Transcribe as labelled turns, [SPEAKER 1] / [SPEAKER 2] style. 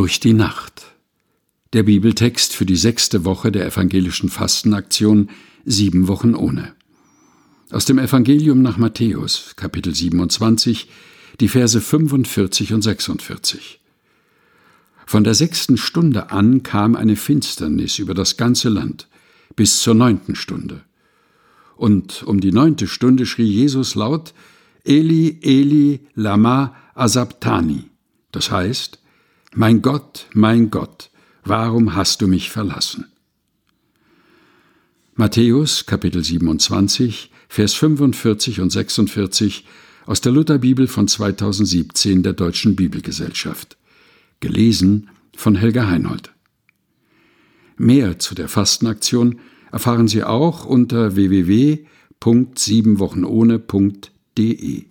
[SPEAKER 1] Durch die Nacht. Der Bibeltext für die sechste Woche der evangelischen Fastenaktion Sieben Wochen ohne. Aus dem Evangelium nach Matthäus, Kapitel 27, die Verse 45 und 46. Von der sechsten Stunde an kam eine Finsternis über das ganze Land bis zur neunten Stunde. Und um die neunte Stunde schrie Jesus laut, Eli, Eli, lama asabtani. Das heißt, mein Gott, mein Gott, warum hast du mich verlassen? Matthäus Kapitel 27, Vers 45 und 46 aus der Lutherbibel von 2017 der Deutschen Bibelgesellschaft. Gelesen von Helga Heinold. Mehr zu der Fastenaktion erfahren Sie auch unter www.siebenwochenohne.de.